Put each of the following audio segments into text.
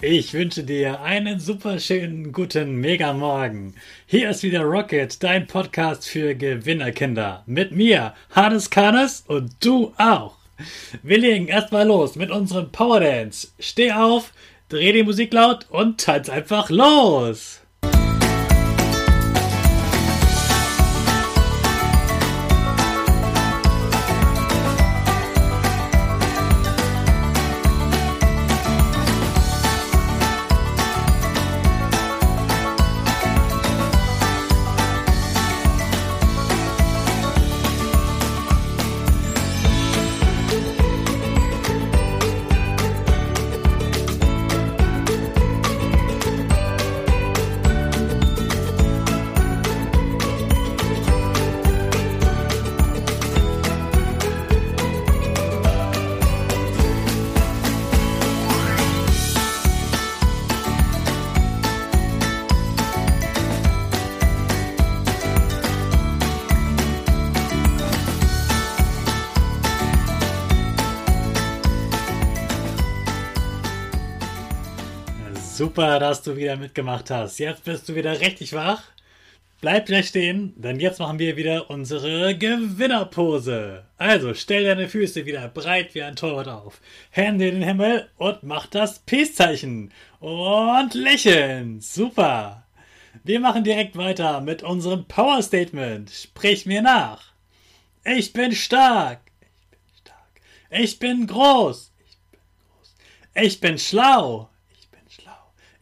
Ich wünsche dir einen super schönen guten Mega-Morgen. Hier ist wieder Rocket, dein Podcast für Gewinnerkinder. Mit mir, Hannes Karnes und du auch. Wir legen erstmal los mit unserem Power Dance. Steh auf, dreh die Musik laut und tanz einfach los. Super, dass du wieder mitgemacht hast. Jetzt bist du wieder richtig wach. Bleib gleich stehen, denn jetzt machen wir wieder unsere Gewinnerpose. Also stell deine Füße wieder breit wie ein Torwart auf, Hände in den Himmel und mach das Peace-Zeichen. Und lächeln. Super. Wir machen direkt weiter mit unserem Power Statement. Sprich mir nach. Ich bin stark. Ich bin stark. Ich bin groß. Ich bin groß. Ich bin schlau.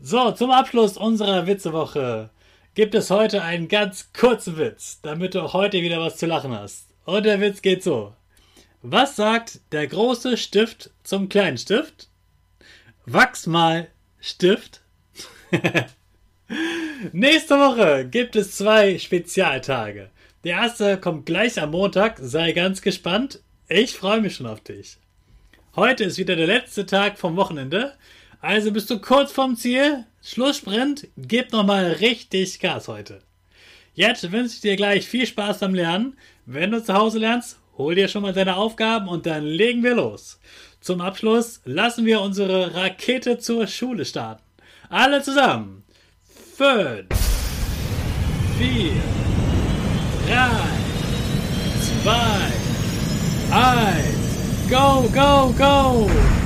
So, zum Abschluss unserer Witzewoche gibt es heute einen ganz kurzen Witz, damit du heute wieder was zu lachen hast. Und der Witz geht so. Was sagt der große Stift zum kleinen Stift? Wachs mal Stift. Nächste Woche gibt es zwei Spezialtage. Der erste kommt gleich am Montag. Sei ganz gespannt. Ich freue mich schon auf dich. Heute ist wieder der letzte Tag vom Wochenende. Also bist du kurz vorm Ziel. Schlusssprint. Gib nochmal richtig Gas heute. Jetzt wünsche ich dir gleich viel Spaß beim Lernen. Wenn du zu Hause lernst, hol dir schon mal deine Aufgaben und dann legen wir los. Zum Abschluss lassen wir unsere Rakete zur Schule starten. Alle zusammen. Fünf, vier, drei, zwei, eins. Go, go, go!